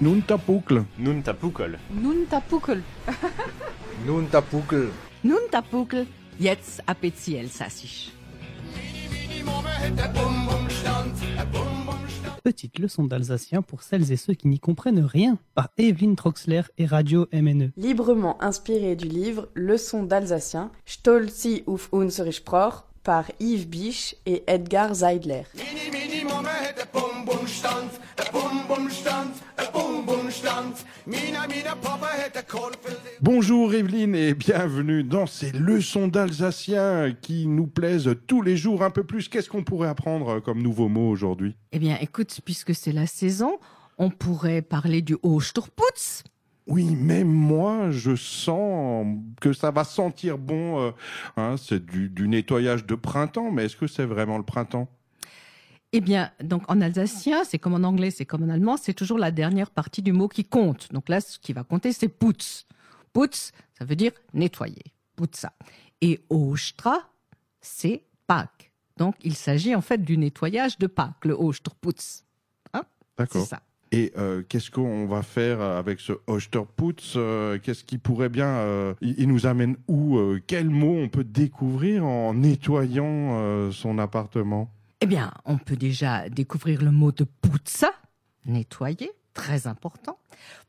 Nun Tapukel. Nun Tapukel. Nun Tapukel. Nun Tapukel. Nun Tapukel. Jetzt appétit Elsassisch. Petite leçon d'alsacien pour celles et ceux qui n'y comprennent rien par Evelyne Troxler et Radio MNE. Librement inspiré du livre Leçon d'alsacien, Stolzi auf unsere Sprache par Yves Biche et Edgar Zeidler. Bonjour Evelyne et bienvenue dans ces leçons d'alsacien qui nous plaisent tous les jours un peu plus. Qu'est-ce qu'on pourrait apprendre comme nouveau mot aujourd'hui? Eh bien, écoute, puisque c'est la saison, on pourrait parler du Osterputz. Oui, même moi, je sens que ça va sentir bon. euh, hein, c'est du, du nettoyage de printemps, mais est-ce que c'est vraiment le printemps? Eh bien, donc en alsacien, c'est comme en anglais, c'est comme en allemand, c'est toujours la dernière partie du mot qui compte. Donc là, ce qui va compter, c'est putz. Putz, ça veut dire nettoyer. Putza. Et Ostra, c'est Pâques. Donc il s'agit en fait du nettoyage de Pâques, le Osterputz. C'est D'accord. ça. Et euh, qu'est-ce qu'on va faire avec ce Osterputz euh, Qu'est-ce qui pourrait bien... euh, il, nous amène où euh, Quel mot on peut découvrir en nettoyant euh, son appartement? Eh bien, on peut déjà découvrir le mot de putza, nettoyer, très important.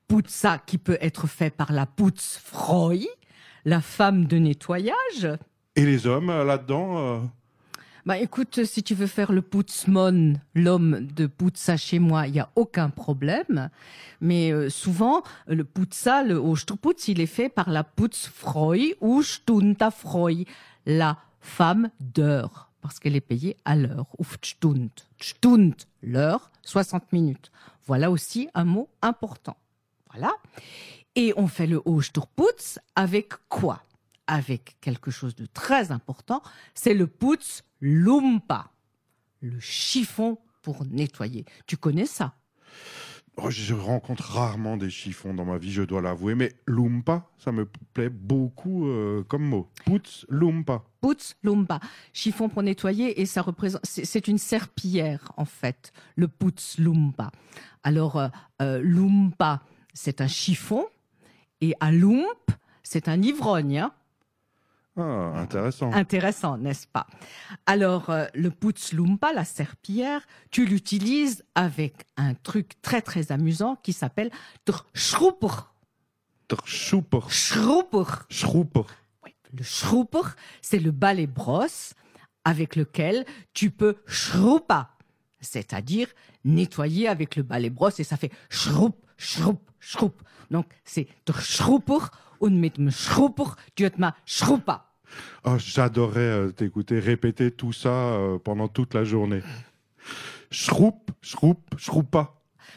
Putza qui peut être fait par la putzfrau, la femme de nettoyage. Et les hommes euh, là-dedans euh, Bah écoute, si tu veux faire le putzmon, l'homme de putza chez moi, il y a aucun problème. Mais euh, souvent, le putza, le Osterputz, il est fait par la putzfrau ou Stundafrau, la femme d'heure, parce qu'elle est payée à l'heure, ou Stund. Stund, l'heure, 60 minutes. Voilà aussi un mot important. Voilà. Et on fait le Osterputz avec quoi? Avec quelque chose de très important, c'est le putz lumpa, le chiffon pour nettoyer. Tu connais ça? Oh, Je rencontre rarement des chiffons dans ma vie, je dois l'avouer, mais lumpa, ça me plaît beaucoup euh, comme mot. Putz, lumpa. Putz lumpa, chiffon pour nettoyer et ça représente c'est une serpillière en fait, le putz lumpa. Alors euh, euh, lumpa, c'est un chiffon et à lump, c'est un ivrogne. hein. Ah, intéressant. Intéressant, n'est-ce pas? Alors, euh, le putzlumpa, la serpillière, tu l'utilises avec un truc très très amusant qui s'appelle Schupper. Schrupper. Schrupper. Oui, Le Schrupper, c'est le balai brosse avec lequel tu peux schruppa, c'est-à-dire nettoyer avec le balai brosse et ça fait schrupp, schrupp, schrupp. Donc, c'est der Schrupper und mit dem Schrupper, tu ma schruppa. Oh, J'adorerais euh, t'écouter répéter tout ça euh, pendant toute la journée. Schroup, schroup, schroupa.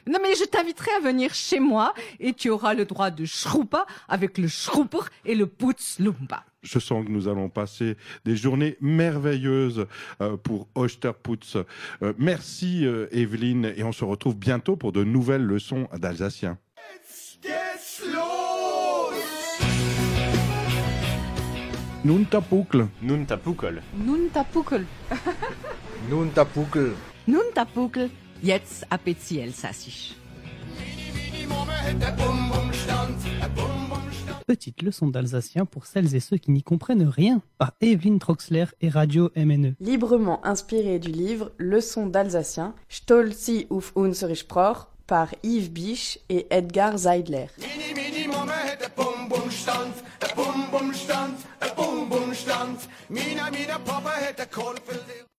Non, mais je t'inviterai à venir chez moi et tu auras le droit de schroupa avec le schrupper et le putzlumpa. Je sens que nous allons passer des journées merveilleuses euh, pour Osterputz. Merci Evelyne et on se retrouve bientôt pour de nouvelles leçons d'alsacien. Jetzt appétit Elsassisch. Petite leçon d'alsacien pour celles et ceux qui n'y comprennent rien par Evelyne Troxler et Radio MNE. Librement inspiré du livre Leçon d'alsacien, Stolzi auf unsere Sprache par Yves Biche et Edgar Zeidler. Mama hat einen Bum-Bum-Stanz, einen Bum-Bum-Stanz, einen Bum-Bum-Stanz. Mina, Mina, Papa hat einen Kornfeld.